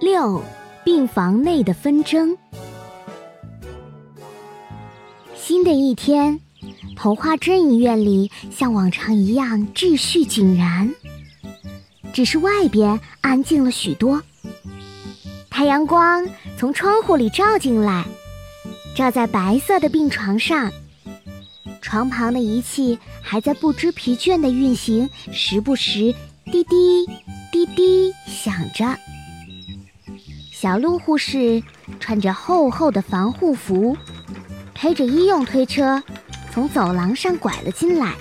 六，病房内的纷争。新的一天，童话镇医院里像往常一样秩序井然，只是外边安静了许多。太阳光从窗户里照进来，照在白色的病床上，床旁的仪器还在不知疲倦的运行，时不时滴滴滴滴响着。小鹿护士穿着厚厚的防护服，推着医用推车从走廊上拐了进来。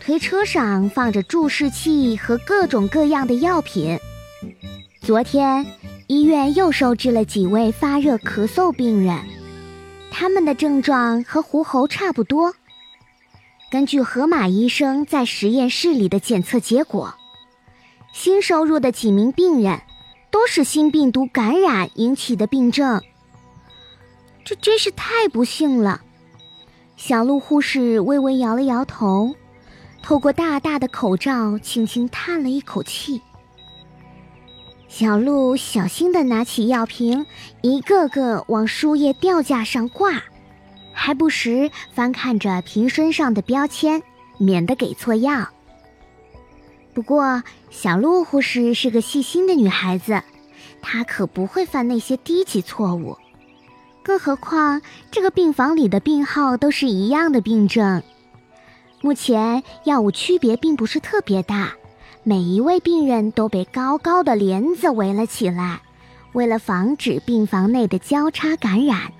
推车上放着注视器和各种各样的药品。昨天医院又收治了几位发热咳嗽病人，他们的症状和狐猴差不多。根据河马医生在实验室里的检测结果，新收入的几名病人。都是新病毒感染引起的病症，这真是太不幸了。小鹿护士微微摇了摇头，透过大大的口罩，轻轻叹了一口气。小鹿小心地拿起药瓶，一个个往输液吊架上挂，还不时翻看着瓶身上的标签，免得给错药。不过，小鹿护士是个细心的女孩子，他可不会犯那些低级错误。更何况，这个病房里的病号都是一样的病症，目前药物区别并不是特别大。每一位病人都被高高的帘子围了起来，为了防止病房内的交叉感染。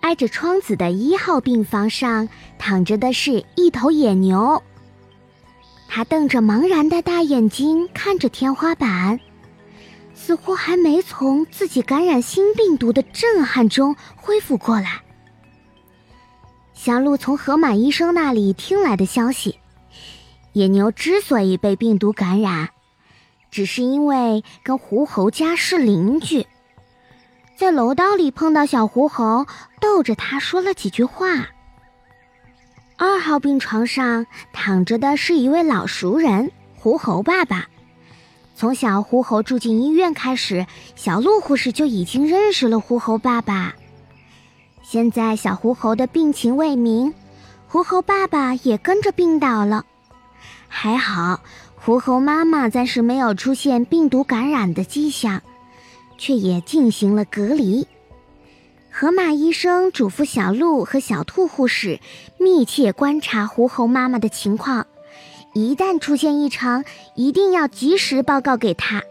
挨着窗子的一号病房上躺着的是一头野牛。他瞪着茫然的大眼睛看着天花板，似乎还没从自己感染新病毒的震撼中恢复过来。小鹿从河马医生那里听来的消息，野牛之所以被病毒感染，只是因为跟狐猴家是邻居，在楼道里碰到小狐猴，逗着他说了几句话。二号病床上躺着的是一位老熟人——狐猴爸爸。从小狐猴住进医院开始，小鹿护士就已经认识了狐猴爸爸。现在小狐猴的病情未明，狐猴爸爸也跟着病倒了。还好，狐猴妈妈暂时没有出现病毒感染的迹象，却也进行了隔离。河马医生嘱咐小鹿和小兔护士密切观察狐猴妈妈的情况，一旦出现异常，一定要及时报告给他。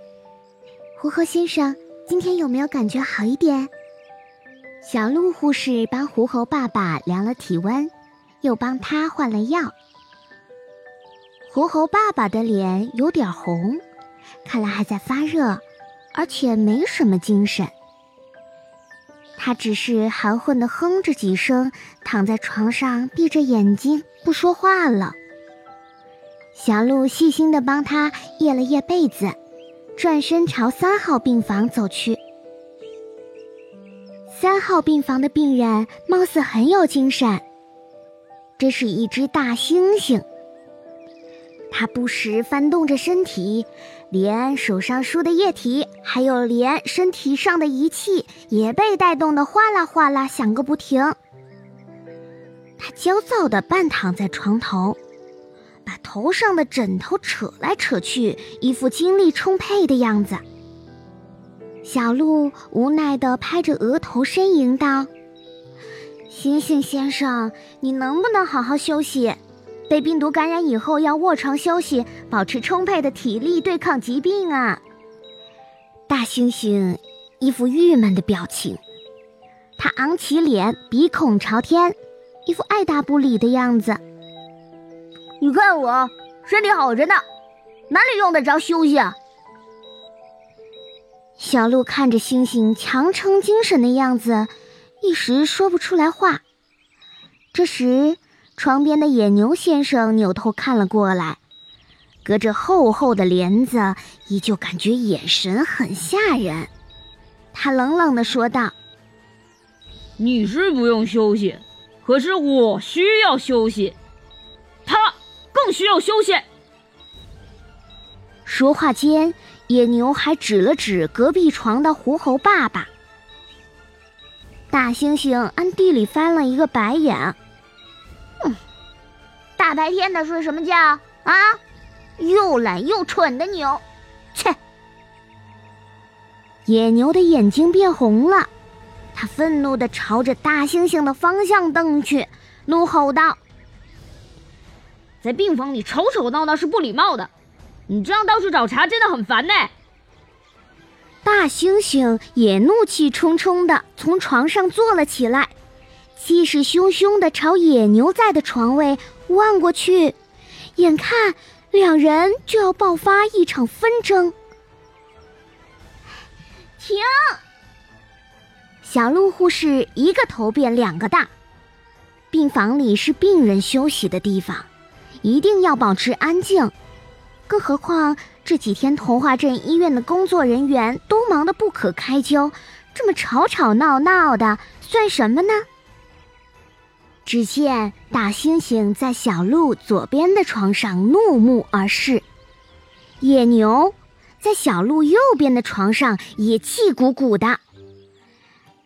狐猴先生，今天有没有感觉好一点？小鹿护士帮狐猴爸爸量了体温，又帮他换了药。狐猴爸爸的脸有点红，看来还在发热，而且没什么精神。他只是含混的哼着几声，躺在床上闭着眼睛不说话了。小鹿细心的帮他掖了掖被子，转身朝三号病房走去。三号病房的病人貌似很有精神，这是一只大猩猩。他不时翻动着身体，连手上输的液体，还有连身体上的仪器，也被带动的哗啦哗啦响个不停。他焦躁地半躺在床头，把头上的枕头扯来扯去，一副精力充沛的样子。小鹿无奈地拍着额头呻吟道：“星星先生，你能不能好好休息？”被病毒感染以后要卧床休息，保持充沛的体力对抗疾病啊！大猩猩一副郁闷的表情，他昂起脸，鼻孔朝天，一副爱答不理的样子。你看我身体好着呢，哪里用得着休息啊？小鹿看着猩猩强撑精神的样子，一时说不出来话。这时。床边的野牛先生扭头看了过来，隔着厚厚的帘子，依旧感觉眼神很吓人。他冷冷地说道：“你是不用休息，可是我需要休息，更需要休息。”说话间，野牛还指了指隔壁床的狐猴爸爸。大猩猩暗地里翻了一个白眼：“哼，大白天的睡什么觉啊？又懒又蠢的牛！”切！野牛的眼睛变红了，他愤怒的朝着大猩猩的方向瞪去，怒吼道：“在病房里吵吵闹闹是不礼貌的，你这样到处找茬真的很烦呢。”大猩猩也怒气冲冲地从床上坐了起来，气势汹汹地朝野牛在的床位望过去，眼看两人就要爆发一场纷争。停！小鹿护士一个头变两个大，病房里是病人休息的地方，一定要保持安静，更何况。这几天，童话镇医院的工作人员都忙得不可开交，这么吵吵闹闹的，算什么呢？只见大猩猩在小鹿左边的床上怒目而视，野牛在小鹿右边的床上也气鼓鼓的。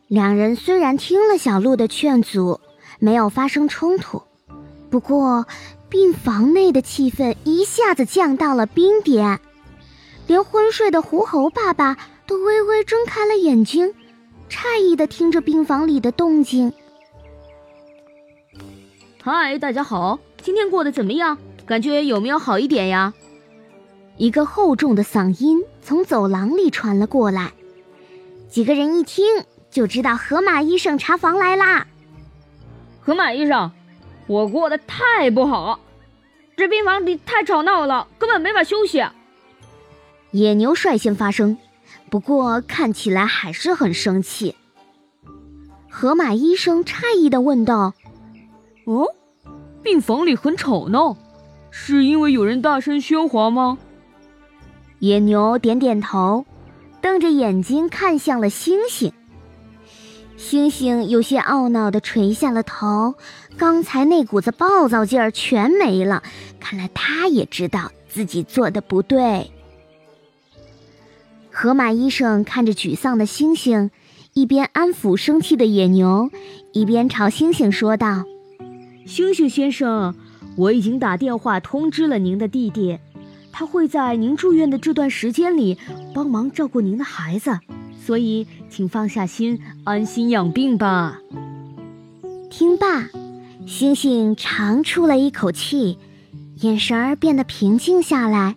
两人虽然听了小鹿的劝阻，没有发生冲突，不过病房内的气氛一下子降到了冰点。连昏睡的狐猴爸爸都微微睁开了眼睛，诧异的听着病房里的动静。嗨，大家好，今天过得怎么样？感觉有没有好一点呀？一个厚重的嗓音从走廊里传了过来，几个人一听就知道河马医生查房来啦。河马医生，我过得太不好，这病房里太吵闹了，根本没法休息。野牛率先发声，不过看起来还是很生气。河马医生诧异的问道：“哦，病房里很吵闹，是因为有人大声喧哗吗？”野牛点点头，瞪着眼睛看向了星星。星星有些懊恼地垂下了头，刚才那股子暴躁劲儿全没了，看来他也知道自己做的不对。河马医生看着沮丧的星星，一边安抚生气的野牛，一边朝星星说道：“星星先生，我已经打电话通知了您的弟弟，他会在您住院的这段时间里帮忙照顾您的孩子，所以请放下心，安心养病吧。”听罢，星星长出了一口气，眼神儿变得平静下来。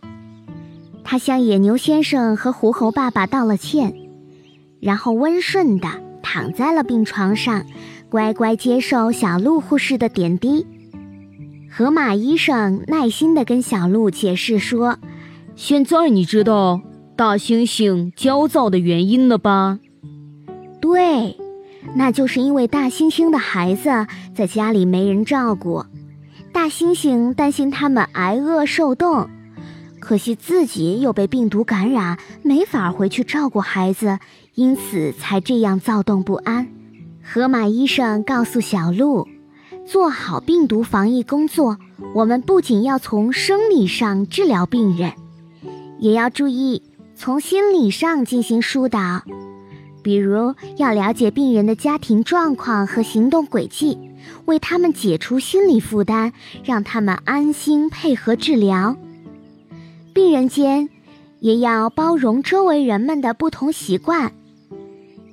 他向野牛先生和狐猴爸爸道了歉，然后温顺的躺在了病床上，乖乖接受小鹿护士的点滴。河马医生耐心地跟小鹿解释说：“现在你知道大猩猩焦躁的原因了吧？对，那就是因为大猩猩的孩子在家里没人照顾，大猩猩担心他们挨饿受冻。”可惜自己又被病毒感染，没法回去照顾孩子，因此才这样躁动不安。河马医生告诉小鹿，做好病毒防疫工作，我们不仅要从生理上治疗病人，也要注意从心理上进行疏导，比如要了解病人的家庭状况和行动轨迹，为他们解除心理负担，让他们安心配合治疗。病人间也要包容周围人们的不同习惯。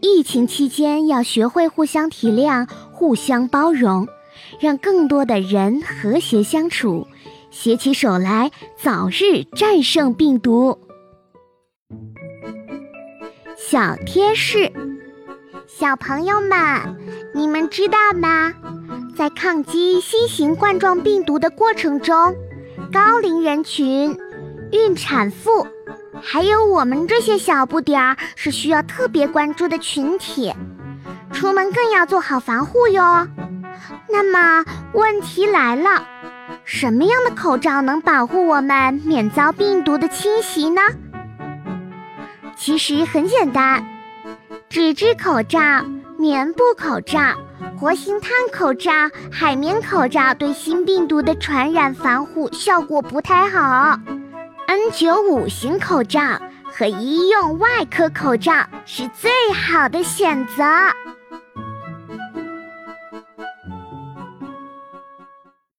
疫情期间要学会互相体谅、互相包容，让更多的人和谐相处，携起手来，早日战胜病毒。小贴士：小朋友们，你们知道吗？在抗击新型冠状病毒的过程中，高龄人群。孕产妇，还有我们这些小不点儿是需要特别关注的群体，出门更要做好防护哟。那么问题来了，什么样的口罩能保护我们免遭病毒的侵袭呢？其实很简单，纸质口罩、棉布口罩、活性炭口罩、海绵口罩对新病毒的传染防护效果不太好。N95 型口罩和医用外科口罩是最好的选择。